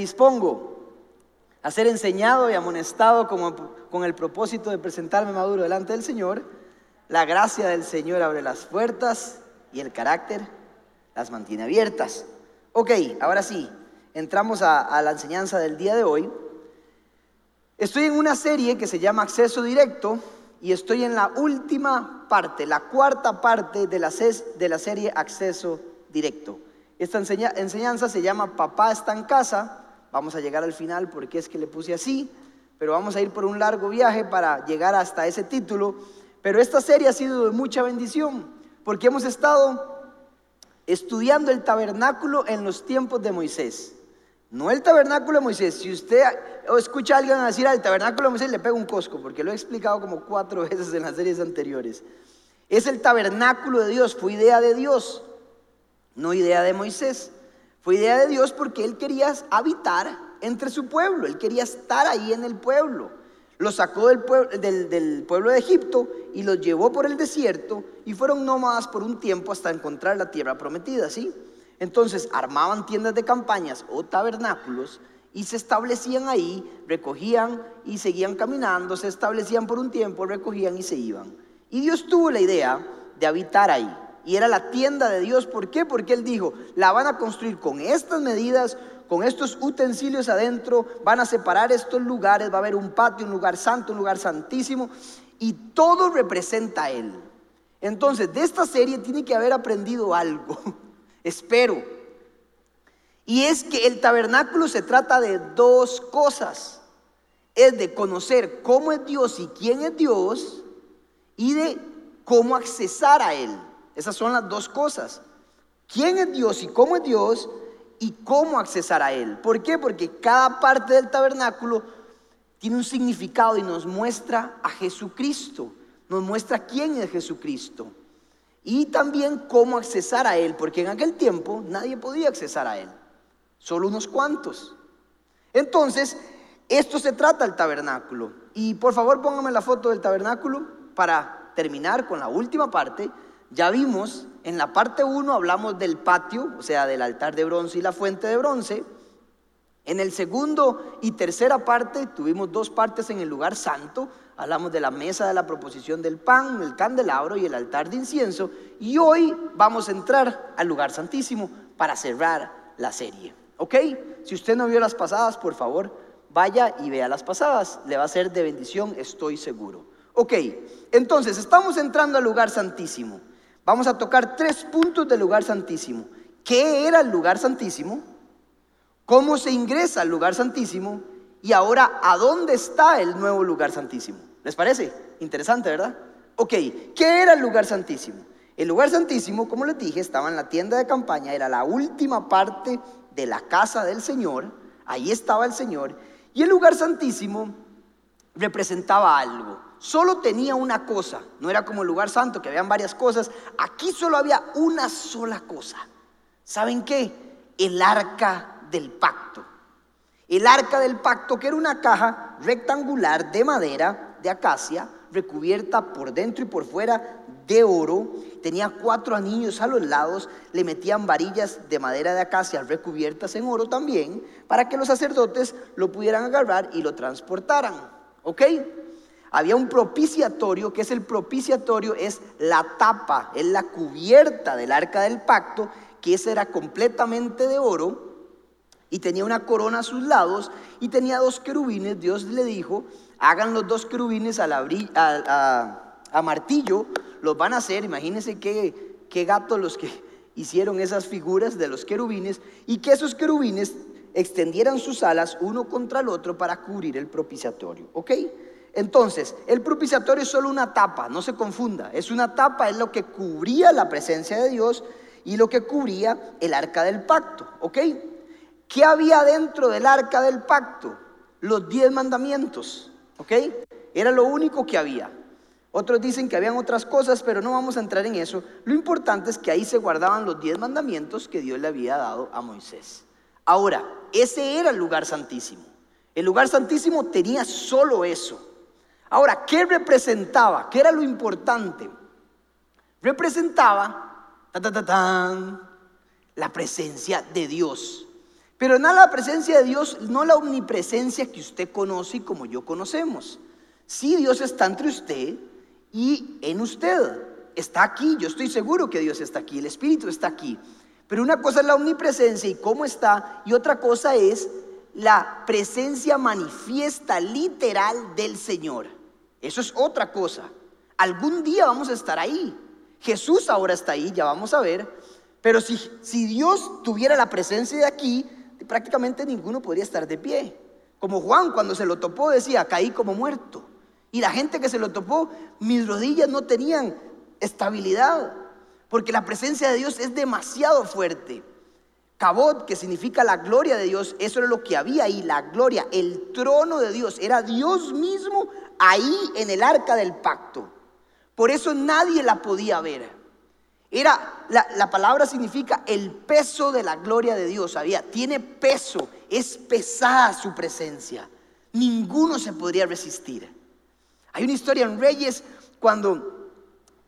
dispongo a ser enseñado y amonestado como, con el propósito de presentarme maduro delante del Señor, la gracia del Señor abre las puertas y el carácter las mantiene abiertas. Ok, ahora sí, entramos a, la enseñanza del día de hoy. Estoy en una serie que se llama Acceso Directo y estoy en la última parte, la cuarta parte de la, de la serie Acceso Directo. Esta enseñanza se llama Papá está en casa. Vamos a llegar al final porque es que le puse así, pero vamos a ir por un largo viaje para llegar hasta ese título. Pero esta serie ha sido de mucha bendición porque hemos estado estudiando el tabernáculo en los tiempos de Moisés. No el tabernáculo de Moisés. Si usted escucha a alguien decir al tabernáculo de Moisés, le pega un cosco, porque lo he explicado como cuatro veces en las series anteriores. Es el tabernáculo de Dios, fue idea de Dios, no idea de Moisés. Fue idea de Dios porque él quería habitar entre su pueblo, él quería estar ahí en el pueblo. Lo sacó del pueblo, del pueblo de Egipto y los llevó por el desierto y fueron nómadas por un tiempo hasta encontrar la tierra prometida, ¿sí? Entonces armaban tiendas de campañas o tabernáculos y se establecían ahí, recogían y seguían caminando, se establecían por un tiempo, recogían y se iban. Y Dios tuvo la idea de habitar ahí. Y era la tienda de Dios. ¿Por qué? Porque Él dijo, la van a construir con estas medidas, con estos utensilios adentro, van a separar estos lugares, va a haber un patio, un lugar santo, un lugar santísimo, y todo representa a Él. Entonces, de esta serie tiene que haber aprendido algo. Espero. Y es que el tabernáculo se trata de dos cosas. Es de conocer cómo es Dios y quién es Dios y de cómo accesar a Él. Esas son las dos cosas. ¿Quién es Dios y cómo es Dios y cómo accesar a Él? ¿Por qué? Porque cada parte del tabernáculo tiene un significado y nos muestra a Jesucristo, nos muestra quién es Jesucristo y también cómo accesar a Él, porque en aquel tiempo nadie podía accesar a Él, solo unos cuantos. Entonces, esto se trata del tabernáculo. Y por favor póngame la foto del tabernáculo para terminar con la última parte. Ya vimos, en la parte 1 hablamos del patio, o sea, del altar de bronce y la fuente de bronce. En el segundo y tercera parte tuvimos dos partes en el lugar santo, hablamos de la mesa de la proposición del pan, el candelabro y el altar de incienso. Y hoy vamos a entrar al lugar santísimo para cerrar la serie. ¿Ok? Si usted no vio las pasadas, por favor, vaya y vea las pasadas. Le va a ser de bendición, estoy seguro. Ok, entonces estamos entrando al lugar santísimo. Vamos a tocar tres puntos del lugar santísimo. ¿Qué era el lugar santísimo? ¿Cómo se ingresa al lugar santísimo? Y ahora, ¿a dónde está el nuevo lugar santísimo? ¿Les parece? Interesante, ¿verdad? Ok, ¿qué era el lugar santísimo? El lugar santísimo, como les dije, estaba en la tienda de campaña, era la última parte de la casa del Señor, ahí estaba el Señor, y el lugar santísimo representaba algo. Solo tenía una cosa, no era como el lugar santo, que habían varias cosas, aquí solo había una sola cosa. ¿Saben qué? El arca del pacto. El arca del pacto, que era una caja rectangular de madera, de acacia, recubierta por dentro y por fuera de oro. Tenía cuatro anillos a los lados, le metían varillas de madera de acacia recubiertas en oro también, para que los sacerdotes lo pudieran agarrar y lo transportaran. ¿Ok? Había un propiciatorio, que es el propiciatorio, es la tapa, es la cubierta del arca del pacto, que esa era completamente de oro y tenía una corona a sus lados y tenía dos querubines. Dios le dijo, hagan los dos querubines a, martillo, los van a hacer, imagínense qué, qué gatos los que hicieron esas figuras de los querubines y que esos querubines extendieran sus alas uno contra el otro para cubrir el propiciatorio, ¿ok? Entonces, el propiciatorio es solo una tapa, no se confunda, es una tapa, es lo que cubría la presencia de Dios y lo que cubría el arca del pacto, ¿ok? ¿Qué había dentro del arca del pacto? Los diez mandamientos. ¿Ok? Era lo único que había. Otros dicen que habían otras cosas, pero no vamos a entrar en eso. Lo importante es que ahí se guardaban los diez mandamientos que Dios le había dado a Moisés. Ahora, ese era el lugar santísimo. El lugar santísimo tenía solo eso. Ahora, ¿qué representaba? ¿Qué era lo importante? Representaba la presencia de Dios. Pero no la presencia de Dios, no la omnipresencia que usted conoce y como yo conocemos. Sí, Dios está entre usted y en usted. Está aquí, yo estoy seguro que Dios está aquí, el Espíritu está aquí. Pero una cosa es la omnipresencia y cómo está, y otra cosa es la presencia manifiesta, literal del Señor. Eso es otra cosa. Algún día vamos a estar ahí. Jesús ahora está ahí, ya vamos a ver. Pero si, si Dios tuviera la presencia de aquí, prácticamente ninguno podría estar de pie. Como Juan cuando se lo topó decía, caí como muerto. Y la gente que se lo topó, mis rodillas no tenían estabilidad, porque la presencia de Dios es demasiado fuerte. Cabot, que significa la gloria de Dios, eso era lo que había ahí, la gloria, el trono de Dios, era Dios mismo ahí en el arca del pacto. Por eso nadie la podía ver. Era, la, la, palabra significa el peso de la gloria de Dios. Había, tiene peso, es pesada su presencia. Ninguno se podría resistir. Hay una historia en Reyes cuando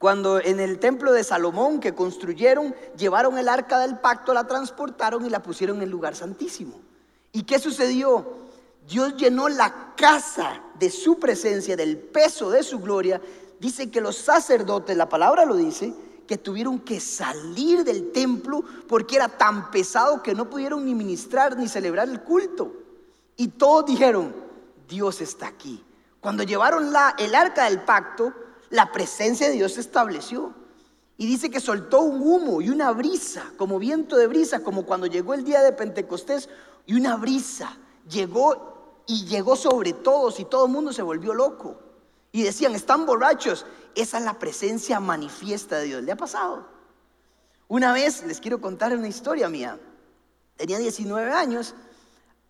cuando en el templo de Salomón que construyeron, llevaron el arca del pacto, la transportaron y la pusieron en el lugar santísimo. ¿Y qué sucedió? Dios llenó la casa de su presencia, del peso de su gloria. Dice que los sacerdotes, la palabra lo dice, que tuvieron que salir del templo porque era tan pesado que no pudieron ni ministrar ni celebrar el culto. Y todos dijeron, Dios está aquí. Cuando llevaron la, el arca del pacto, la presencia de Dios se estableció. Y dice que soltó un humo y una brisa, como viento de brisa, como cuando llegó el día de Pentecostés, y una brisa llegó y llegó sobre todos y todo el mundo se volvió loco. Y decían, están borrachos. Esa es la presencia manifiesta de Dios. ¿Le ha pasado? Una vez les quiero contar una historia mía. Tenía 19 años,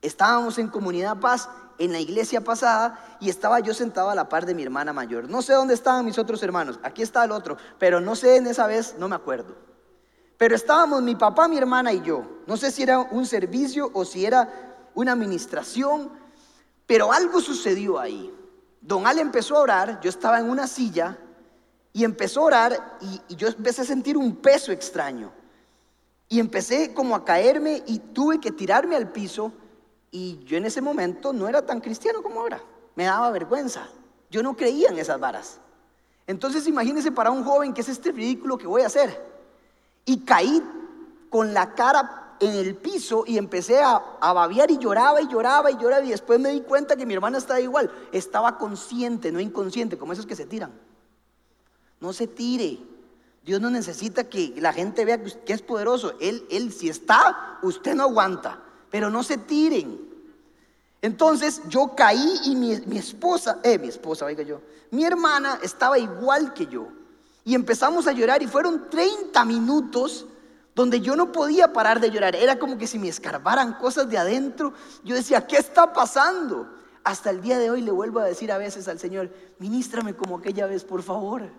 estábamos en Comunidad Paz en la iglesia pasada y estaba yo sentado a la par de mi hermana mayor. No sé dónde estaban mis otros hermanos, aquí está el otro, pero no sé en esa vez, no me acuerdo. Pero estábamos mi papá, mi hermana y yo. No sé si era un servicio o si era una administración, pero algo sucedió ahí. Don Al empezó a orar, yo estaba en una silla y empezó a orar y, y yo empecé a sentir un peso extraño. Y empecé como a caerme y tuve que tirarme al piso y yo en ese momento no era tan cristiano como ahora. Me daba vergüenza. Yo no creía en esas varas. Entonces imagínense para un joven que es este ridículo que voy a hacer. Y caí con la cara en el piso y empecé a, babear y lloraba y lloraba y lloraba y después me di cuenta que mi hermana estaba igual. Estaba consciente, no inconsciente, como esos que se tiran. No se tire. Dios no necesita que la gente vea que es poderoso. Él, él si está, usted no aguanta pero no se tiren. Entonces yo caí y mi, esposa, eh, mi esposa, oiga yo, mi hermana estaba igual que yo. Y empezamos a llorar y fueron 30 minutos donde yo no podía parar de llorar. Era como que si me escarbaran cosas de adentro. Yo decía, ¿qué está pasando? Hasta el día de hoy le vuelvo a decir a veces al Señor, ministrame como aquella vez, por favor.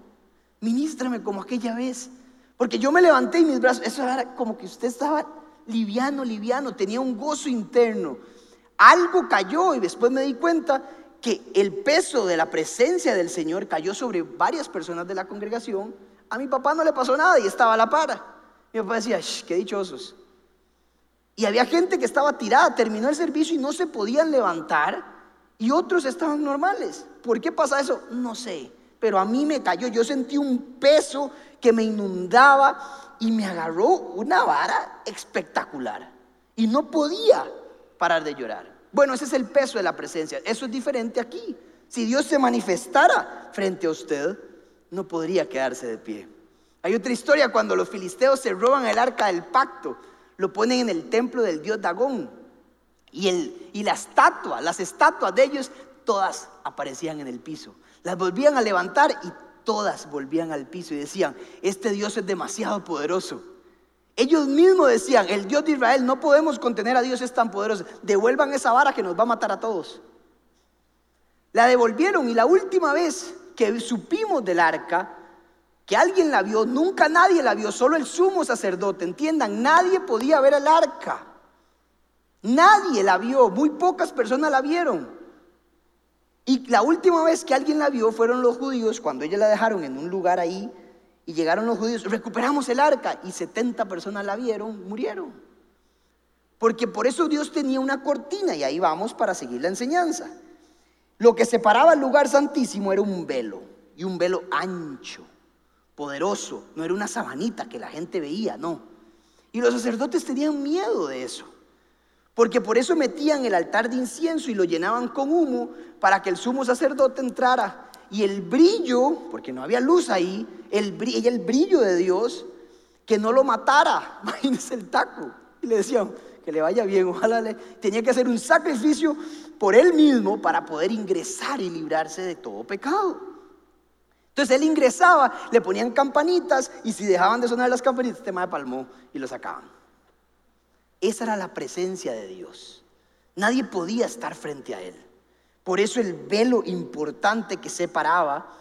Ministrame como aquella vez. Porque yo me levanté y mis brazos, eso era como que usted estaba liviano, liviano, tenía un gozo interno. Algo cayó y después me di cuenta que el peso de la presencia del Señor cayó sobre varias personas de la congregación. A mi papá no le pasó nada y estaba a la para. Mi papá decía, qué dichosos. Y había gente que estaba tirada, terminó el servicio y no se podían levantar y otros estaban normales. ¿Por qué pasa eso? No sé, pero a mí me cayó, yo sentí un peso que me inundaba y me agarró una vara espectacular. Y no podía parar de llorar. Bueno, ese es el peso de la presencia. Eso es diferente aquí. Si Dios se manifestara frente a usted, no podría quedarse de pie. Hay otra historia cuando los filisteos se roban el arca del pacto, lo ponen en el templo del dios Dagón. Y, el, y la estatua, las estatuas de ellos, todas aparecían en el piso. Las volvían a levantar y todas volvían al piso y decían, este Dios es demasiado poderoso. Ellos mismos decían, el Dios de Israel, no podemos contener a Dios, es tan poderoso. Devuelvan esa vara que nos va a matar a todos. La devolvieron y la última vez que supimos del arca, que alguien la vio, nunca nadie la vio, solo el sumo sacerdote, entiendan, nadie podía ver el arca. Nadie la vio, muy pocas personas la vieron. Y la última vez que alguien la vio fueron los judíos, cuando ellos la dejaron en un lugar ahí, y llegaron los judíos, recuperamos el arca, y 70 personas la vieron, murieron. Porque por eso Dios tenía una cortina y ahí vamos para seguir la enseñanza. Lo que separaba el lugar santísimo era un velo y un velo ancho, poderoso. No era una sabanita que la gente veía, no. Y los sacerdotes tenían miedo de eso. Porque por eso metían el altar de incienso y lo llenaban con humo para que el sumo sacerdote entrara. Y el brillo, porque no había luz ahí, el brillo, el brillo de Dios, que no lo matara. Imagínense el taco. Y le decían, que le vaya bien, ojalá le... Tenía que hacer un sacrificio por él mismo para poder ingresar y librarse de todo pecado. Entonces él ingresaba, le ponían campanitas y si dejaban de sonar las campanitas, este de palmó y lo sacaban. Esa era la presencia de Dios. Nadie podía estar frente a Él. Por eso el velo importante que separaba.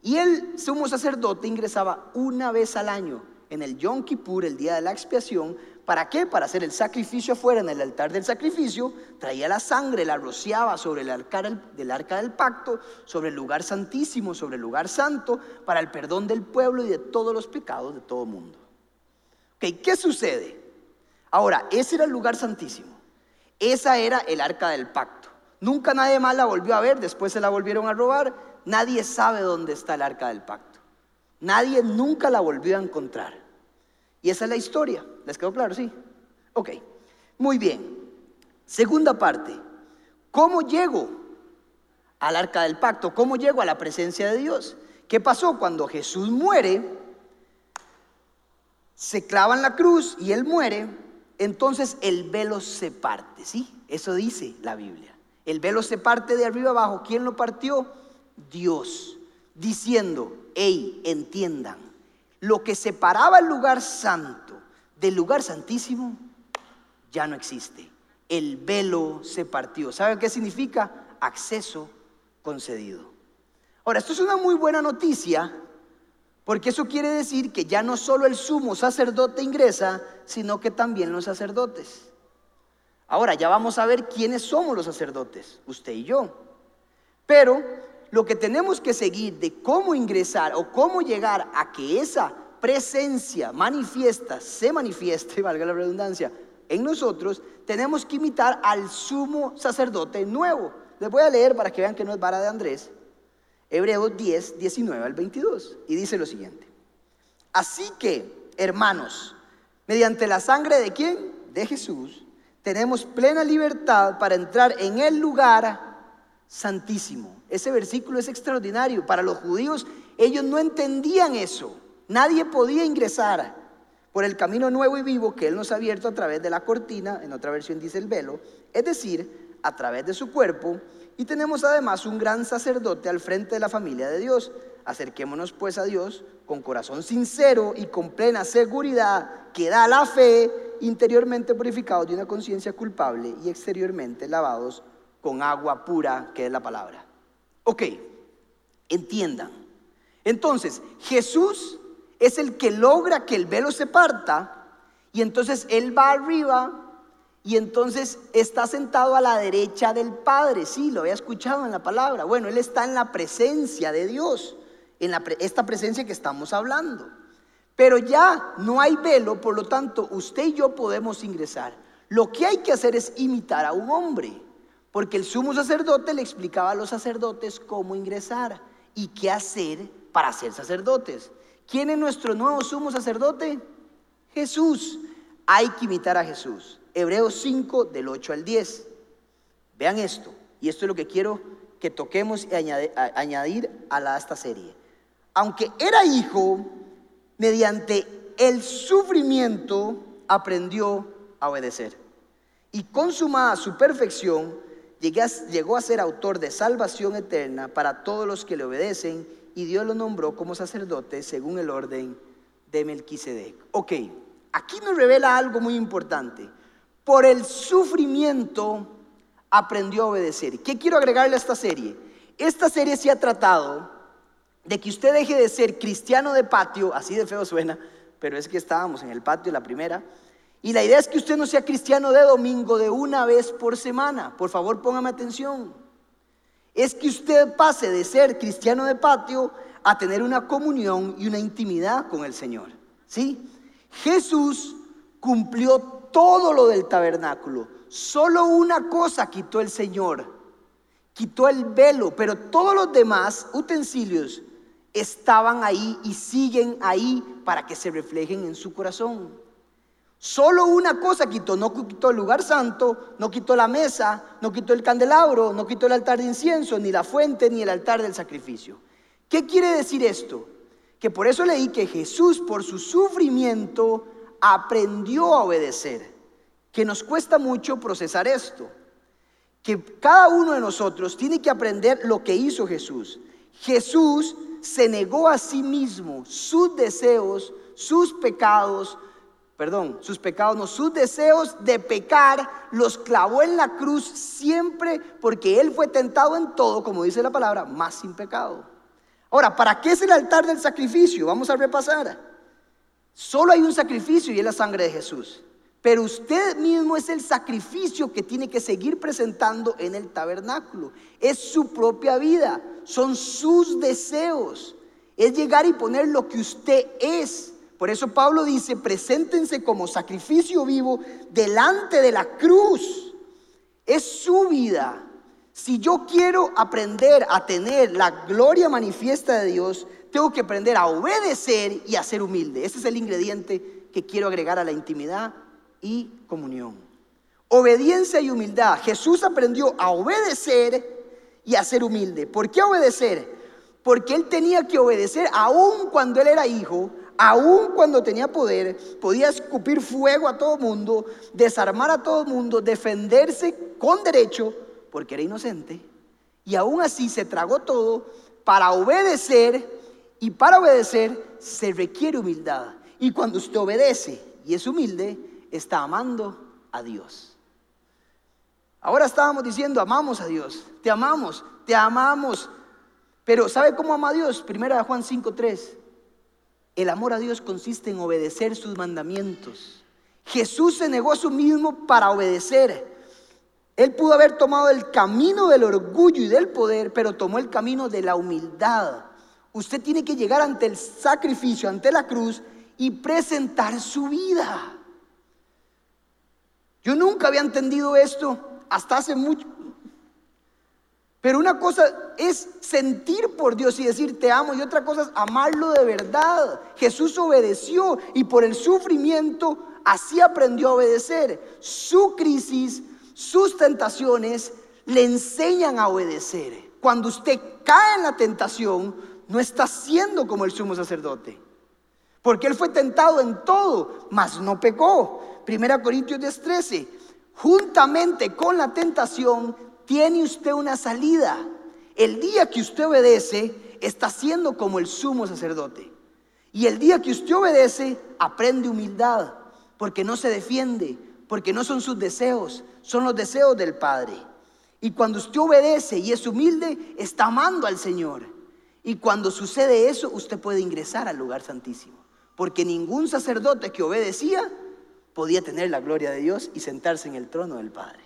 Y el sumo sacerdote ingresaba una vez al año en el Yom Kippur, el día de la expiación. ¿Para qué? Para hacer el sacrificio afuera en el altar del sacrificio. Traía la sangre, la rociaba sobre el arca del, arca del pacto, sobre el lugar santísimo, sobre el lugar santo, para el perdón del pueblo y de todos los pecados de todo el mundo. ¿Qué sucede? Ahora, ese era el lugar santísimo. Esa era el arca del pacto. Nunca nadie más la volvió a ver, después se la volvieron a robar. Nadie sabe dónde está el arca del pacto. Nadie nunca la volvió a encontrar. Y esa es la historia. ¿Les quedó claro? Sí. Ok. Muy bien. Segunda parte. ¿Cómo llego al arca del pacto? ¿Cómo llego a la presencia de Dios? ¿Qué pasó cuando Jesús muere? Se clava en la cruz y él muere entonces el velo se parte, ¿sí? Eso dice la Biblia. El velo se parte de arriba abajo. ¿Quién lo partió? Dios, diciendo, hey, entiendan, lo que separaba el lugar santo del lugar santísimo ya no existe. El velo se partió. ¿Saben qué significa? Acceso concedido. Ahora, esto es una muy buena noticia porque eso quiere decir que ya no solo el sumo sacerdote ingresa, sino que también los sacerdotes. Ahora ya vamos a ver quiénes somos los sacerdotes, usted y yo. Pero lo que tenemos que seguir de cómo ingresar o cómo llegar a que esa presencia manifiesta, se manifieste, valga la redundancia, en nosotros, tenemos que imitar al sumo sacerdote nuevo. Les voy a leer para que vean que no es vara de Andrés. Hebreos 10, 19 al 22. Y dice lo siguiente. Así que, hermanos, mediante la sangre de quién? De Jesús, tenemos plena libertad para entrar en el lugar santísimo. Ese versículo es extraordinario. Para los judíos, ellos no entendían eso. Nadie podía ingresar por el camino nuevo y vivo que Él nos ha abierto a través de la cortina, en otra versión dice el velo, es decir, a través de su cuerpo y tenemos además un gran sacerdote al frente de la familia de Dios. Acerquémonos pues a Dios con corazón sincero y con plena seguridad que da la fe, interiormente purificados de una conciencia culpable y exteriormente lavados con agua pura, que es la palabra. Ok, entiendan. Entonces, Jesús es el que logra que el velo se parta y entonces Él va arriba y entonces está sentado a la derecha del Padre. Sí, lo había escuchado en la palabra. Bueno, Él está en la presencia de Dios, en esta presencia que estamos hablando. Pero ya no hay velo, por lo tanto, usted y yo podemos ingresar. Lo que hay que hacer es imitar a un hombre, porque el sumo sacerdote le explicaba a los sacerdotes cómo ingresar y qué hacer para ser sacerdotes. ¿Quién es nuestro nuevo sumo sacerdote? Jesús. Hay que imitar a Jesús. Hebreos 5 del 8 al 10. Vean esto, y esto es lo que quiero que toquemos y añadir a, esta serie. Aunque era hijo, mediante el sufrimiento aprendió a obedecer. Y consumada su perfección, llegó a ser autor de salvación eterna para todos los que le obedecen, y Dios lo nombró como sacerdote según el orden de Melquisedec. Ok, aquí nos revela algo muy importante por el sufrimiento aprendió a obedecer. ¿Qué quiero agregarle a esta serie? Esta serie se ha tratado de que usted deje de ser cristiano de patio, así de feo suena, pero es que estábamos en el patio la primera. Y la idea es que usted no sea cristiano de domingo de una vez por semana. Por favor, póngame atención. Es que usted pase de ser cristiano de patio a tener una comunión y una intimidad con el Señor. ¿Sí? Jesús cumplió todo lo del tabernáculo. Solo una cosa quitó el Señor. Quitó el velo, pero todos los demás utensilios estaban ahí y siguen ahí para que se reflejen en su corazón. Solo una cosa quitó, no quitó el lugar santo, no quitó la mesa, no quitó el candelabro, no quitó el altar de incienso, ni la fuente, ni el altar del sacrificio. ¿Qué quiere decir esto? Que por eso leí que Jesús por su sufrimiento aprendió a obedecer, que nos cuesta mucho procesar esto, que cada uno de nosotros tiene que aprender lo que hizo Jesús. Jesús se negó a sí mismo sus deseos, sus pecados, perdón, sus pecados, no, sus deseos de pecar, los clavó en la cruz siempre porque Él fue tentado en todo, como dice la palabra, más sin pecado. Ahora, ¿para qué es el altar del sacrificio? Vamos a repasar. Solo hay un sacrificio y es la sangre de Jesús. Pero usted mismo es el sacrificio que tiene que seguir presentando en el tabernáculo. Es su propia vida, son sus deseos. Es llegar y poner lo que usted es. Por eso Pablo dice, preséntense como sacrificio vivo delante de la cruz. Es su vida. Si yo quiero aprender a tener la gloria manifiesta de Dios, tengo que aprender a obedecer y a ser humilde. Ese es el ingrediente que quiero agregar a la intimidad y comunión. Obediencia y humildad. Jesús aprendió a obedecer y a ser humilde. ¿Por qué obedecer? Porque él tenía que obedecer aún cuando él era hijo, aún cuando tenía poder, podía escupir fuego a todo mundo, desarmar a todo mundo, defenderse con derecho, porque era inocente. Y aún así se tragó todo para obedecer y para obedecer se requiere humildad. Y cuando usted obedece y es humilde, está amando a Dios. Ahora estábamos diciendo, amamos a Dios, te amamos, te amamos. Pero ¿sabe cómo ama a Dios? Primera de Juan 5.3. El amor a Dios consiste en obedecer sus mandamientos. Jesús se negó a sí mismo para obedecer. Él pudo haber tomado el camino del orgullo y del poder, pero tomó el camino de la humildad. Usted tiene que llegar ante el sacrificio, ante la cruz y presentar su vida. Yo nunca había entendido esto hasta hace mucho. Pero una cosa es sentir por Dios y decir te amo y otra cosa es amarlo de verdad. Jesús obedeció y por el sufrimiento así aprendió a obedecer. Su crisis, sus tentaciones le enseñan a obedecer. Cuando usted cae en la tentación, no está siendo como el sumo sacerdote. Porque él fue tentado en todo, mas no pecó. Primera Corintios 13, juntamente con la tentación tiene usted una salida. El día que usted obedece, está siendo como el sumo sacerdote. Y el día que usted obedece, aprende humildad, porque no se defiende, porque no son sus deseos, son los deseos del Padre. Y cuando usted obedece y es humilde, está amando al Señor. Y cuando sucede eso, usted puede ingresar al lugar santísimo. Porque ningún sacerdote que obedecía podía tener la gloria de Dios y sentarse en el trono del Padre.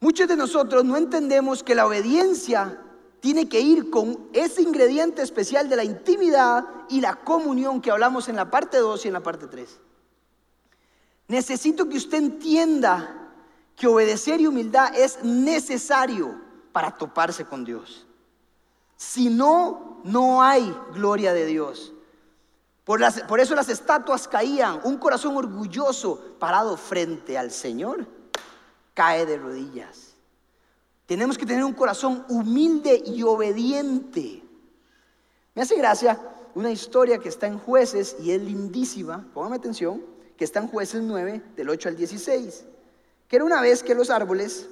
Muchos de nosotros no entendemos que la obediencia tiene que ir con ese ingrediente especial de la intimidad y la comunión que hablamos en la parte 2 y en la parte 3. Necesito que usted entienda que obedecer y humildad es necesario para toparse con Dios. Si no, no hay gloria de Dios. Por, eso las estatuas caían. Un corazón orgulloso parado frente al Señor cae de rodillas. Tenemos que tener un corazón humilde y obediente. Me hace gracia una historia que está en jueces y es lindísima, póngame atención, que está en jueces 9, del 8 al 16, que era una vez que los árboles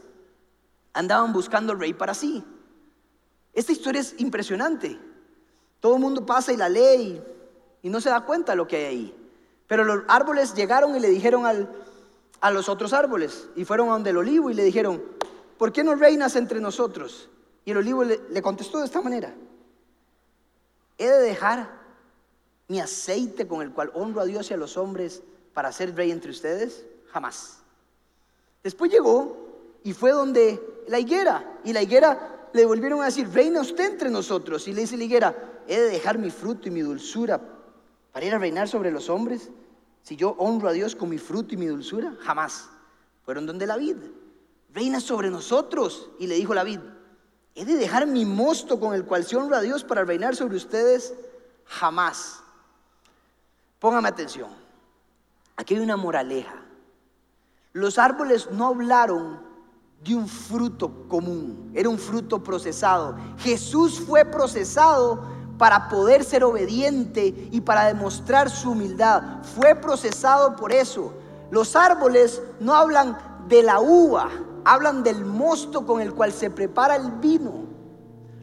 andaban buscando rey para sí. Esta historia es impresionante. Todo el mundo pasa y la lee y no se da cuenta de lo que hay ahí. Pero los árboles llegaron y le dijeron a los otros árboles y fueron a donde el olivo y le dijeron, ¿por qué no reinas entre nosotros? Y el olivo le, le contestó de esta manera, he de dejar mi aceite con el cual honro a Dios y a los hombres para ser rey entre ustedes? Jamás. Después llegó y fue donde la higuera y la higuera le volvieron a decir, reina usted entre nosotros. Y le dice la higuera, he de dejar mi fruto y mi dulzura para ir a reinar sobre los hombres? Si yo honro a Dios con mi fruto y mi dulzura, jamás. Fueron donde la vid. Reina sobre nosotros. Y le dijo la vid, ¿he de dejar mi mosto con el cual se honra a Dios para reinar sobre ustedes? Jamás. Póngame atención. Aquí hay una moraleja. Los árboles no hablaron de un fruto común, era un fruto procesado. Jesús fue procesado para poder ser obediente y para demostrar su humildad. Fue procesado por eso. Los árboles no hablan de la uva, hablan del mosto con el cual se prepara el vino.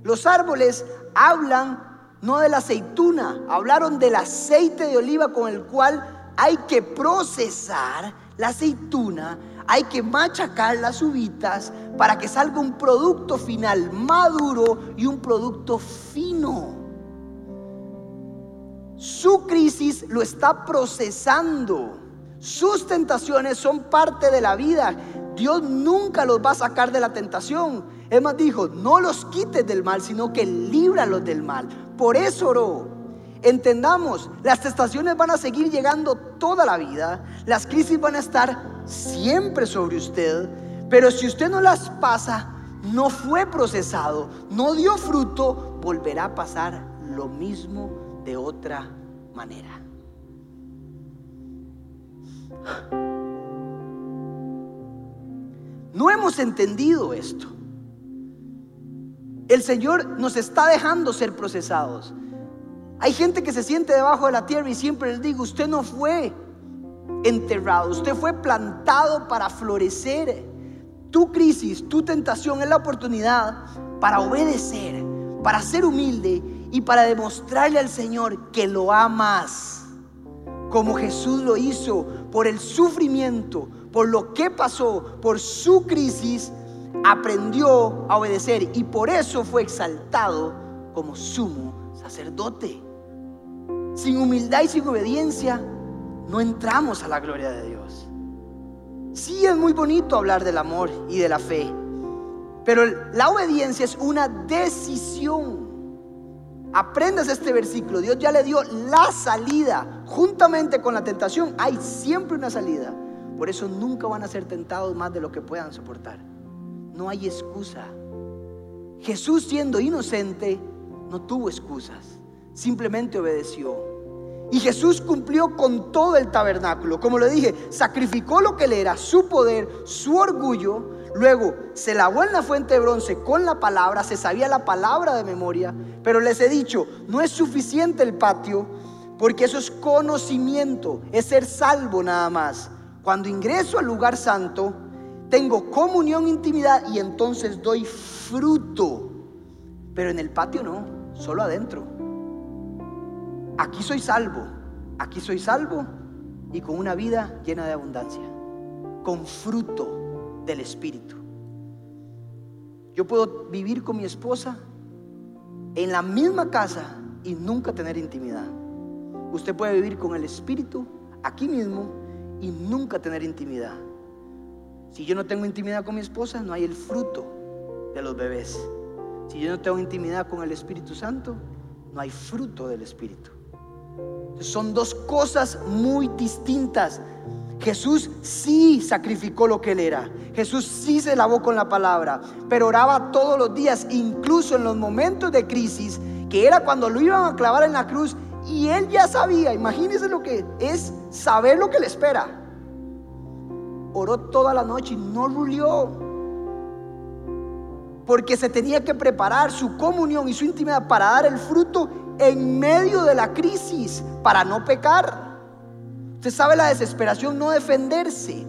Los árboles hablan no de la aceituna, hablaron del aceite de oliva con el cual hay que procesar la aceituna, hay que machacar las uvitas para que salga un producto final maduro y un producto fino. Su crisis lo está procesando. Sus tentaciones son parte de la vida. Dios nunca los va a sacar de la tentación. Es más, dijo, no los quites del mal, sino que líbralos del mal. Por eso oró. Entendamos, las tentaciones van a seguir llegando toda la vida. Las crisis van a estar siempre sobre usted. Pero si usted no las pasa, no fue procesado, no dio fruto, volverá a pasar lo mismo de otra manera. No hemos entendido esto. El Señor nos está dejando ser procesados. Hay gente que se siente debajo de la tierra y siempre les digo, usted no fue enterrado, usted fue plantado para florecer. Tu crisis, tu tentación es la oportunidad para obedecer, para ser humilde y para demostrarle al Señor que lo amas, como Jesús lo hizo por el sufrimiento, por lo que pasó, por su crisis, aprendió a obedecer y por eso fue exaltado como sumo sacerdote. Sin humildad y sin obediencia no entramos a la gloria de Dios. Sí es muy bonito hablar del amor y de la fe, pero la obediencia es una decisión. Aprendas este versículo. Dios ya le dio la salida. Juntamente con la tentación hay siempre una salida. Por eso nunca van a ser tentados más de lo que puedan soportar. No hay excusa. Jesús siendo inocente no tuvo excusas. Simplemente obedeció. Y Jesús cumplió con todo el tabernáculo. Como le dije, sacrificó lo que le era, su poder, su orgullo. Luego se lavó en la fuente de bronce con la palabra, se sabía la palabra de memoria. Pero les he dicho, no es suficiente el patio, porque eso es conocimiento, es ser salvo nada más. Cuando ingreso al lugar santo, tengo comunión, intimidad y entonces doy fruto. Pero en el patio no, solo adentro. Aquí soy salvo, aquí soy salvo y con una vida llena de abundancia, con fruto del Espíritu. Yo puedo vivir con mi esposa en la misma casa y nunca tener intimidad. Usted puede vivir con el Espíritu aquí mismo y nunca tener intimidad. Si yo no tengo intimidad con mi esposa, no hay el fruto de los bebés. Si yo no tengo intimidad con el Espíritu Santo, no hay fruto del Espíritu. Son dos cosas muy distintas. Jesús sí sacrificó lo que él era. Jesús sí se lavó con la palabra, pero oraba todos los días, incluso en los momentos de crisis, que era cuando lo iban a clavar en la cruz y él ya sabía, imagínense lo que es saber lo que le espera. Oró toda la noche y no rulió, porque se tenía que preparar su comunión y su intimidad para dar el fruto en medio de la crisis para no pecar. Usted sabe la desesperación, no defenderse.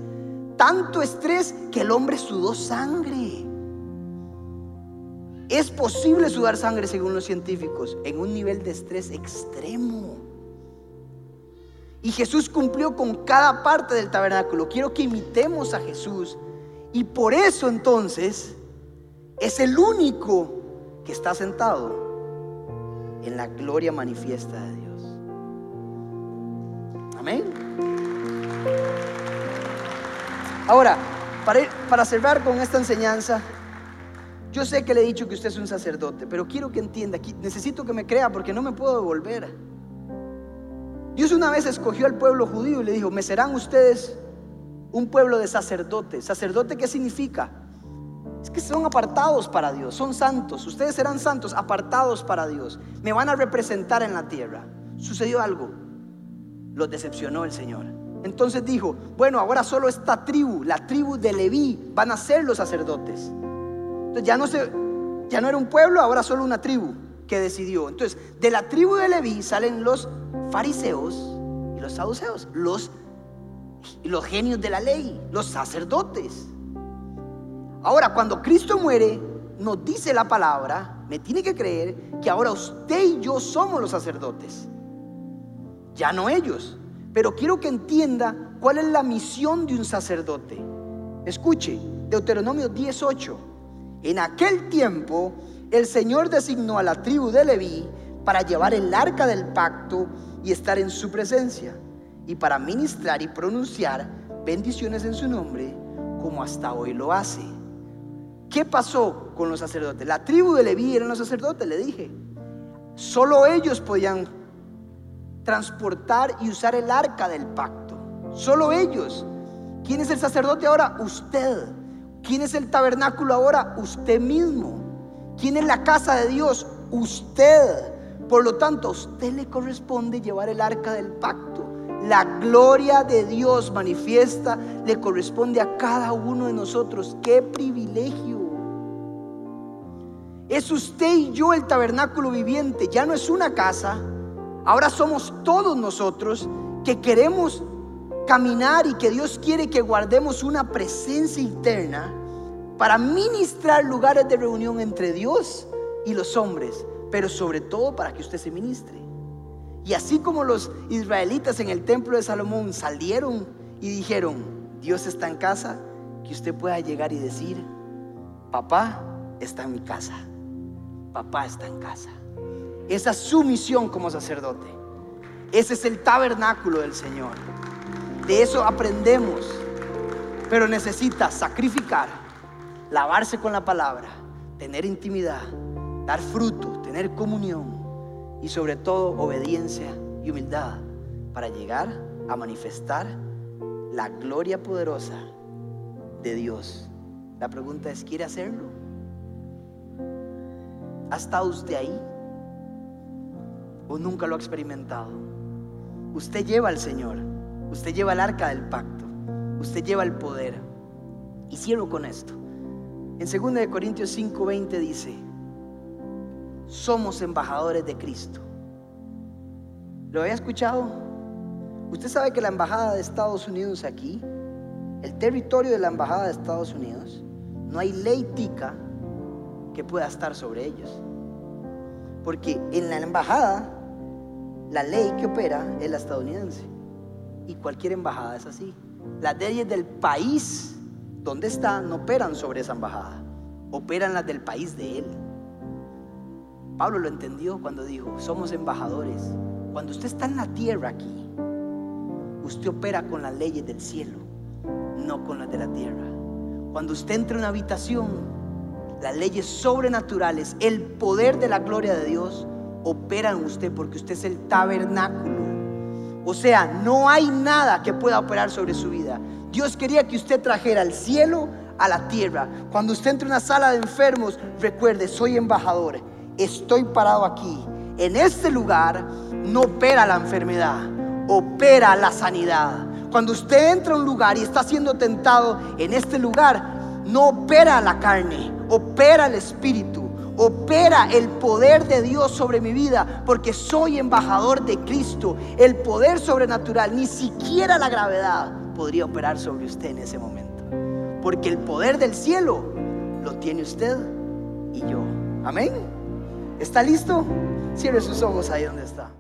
Tanto estrés que el hombre sudó sangre. Es posible sudar sangre según los científicos en un nivel de estrés extremo. Y Jesús cumplió con cada parte del tabernáculo. Quiero que imitemos a Jesús. Y por eso entonces es el único que está sentado en la gloria manifiesta de Dios. Amén. Ahora, para, para cerrar con esta enseñanza, yo sé que le he dicho que usted es un sacerdote, pero quiero que entienda, necesito que me crea porque no me puedo devolver. Dios una vez escogió al pueblo judío y le dijo, me serán ustedes un pueblo de sacerdotes. ¿Sacerdote qué significa? Es que son apartados para Dios, son santos. Ustedes serán santos, apartados para Dios. Me van a representar en la tierra. Sucedió algo. Los decepcionó el Señor. Entonces dijo, bueno, ahora solo esta tribu, la tribu de Leví, van a ser los sacerdotes. Entonces ya no, se, ya no era un pueblo, ahora solo una tribu que decidió. Entonces, de la tribu de Leví salen los fariseos y los saduceos, los, los genios de la ley, los sacerdotes. Ahora, cuando Cristo muere, nos dice la palabra, me tiene que creer que ahora usted y yo somos los sacerdotes. Ya no ellos. Pero quiero que entienda cuál es la misión de un sacerdote. Escuche, Deuteronomio 18. En aquel tiempo el Señor designó a la tribu de Leví para llevar el arca del pacto y estar en su presencia, y para ministrar y pronunciar bendiciones en su nombre, como hasta hoy lo hace. ¿Qué pasó con los sacerdotes? La tribu de Leví eran los sacerdotes, le dije. Solo ellos podían transportar y usar el arca del pacto. Solo ellos. ¿Quién es el sacerdote ahora? Usted. ¿Quién es el tabernáculo ahora? Usted mismo. ¿Quién es la casa de Dios? Usted. Por lo tanto, a usted le corresponde llevar el arca del pacto. La gloria de Dios manifiesta le corresponde a cada uno de nosotros. ¡Qué privilegio! Es usted y yo el tabernáculo viviente. Ya no es una casa. Ahora somos todos nosotros que queremos caminar y que Dios quiere que guardemos una presencia interna para ministrar lugares de reunión entre Dios y los hombres, pero sobre todo para que usted se ministre. Y así como los israelitas en el templo de Salomón salieron y dijeron, Dios está en casa, que usted pueda llegar y decir, papá está en mi casa, papá está en casa. Esa es su misión como sacerdote. Ese es el tabernáculo del Señor. De eso aprendemos. Pero necesita sacrificar, lavarse con la palabra, tener intimidad, dar fruto, tener comunión y sobre todo obediencia y humildad para llegar a manifestar la gloria poderosa de Dios. La pregunta es, ¿quiere hacerlo? ¿Ha estado usted ahí? ¿O nunca lo ha experimentado? Usted lleva al Señor, usted lleva el arca del pacto, usted lleva el poder. Y cierro con esto. En 2 Corintios 5:20 dice, somos embajadores de Cristo. ¿Lo había escuchado? Usted sabe que la embajada de Estados Unidos aquí, el territorio de la embajada de Estados Unidos, no hay ley tica que pueda estar sobre ellos. Porque en la embajada, la ley que opera es la estadounidense. Y cualquier embajada es así. Las leyes del país donde está no operan sobre esa embajada, operan las del país de él. Pablo lo entendió cuando dijo, somos embajadores. Cuando usted está en la tierra aquí, usted opera con las leyes del cielo, no con las de la tierra. Cuando usted entra en una habitación, las leyes sobrenaturales, el poder de la gloria de Dios, operan en usted porque usted es el tabernáculo. O sea, no hay nada que pueda operar sobre su vida. Dios quería que usted trajera el cielo a la tierra. Cuando usted entre en una sala de enfermos, recuerde, soy embajador estoy parado aquí. En este lugar no opera la enfermedad, opera la sanidad. Cuando usted entra a un lugar y está siendo tentado en este lugar, no opera la carne, opera el espíritu, opera el poder de Dios sobre mi vida, porque soy embajador de Cristo. El poder sobrenatural, ni siquiera la gravedad podría operar sobre usted en ese momento, porque el poder del cielo lo tiene usted y yo. Amén. ¿Está listo? Cierre sus ojos ahí donde está.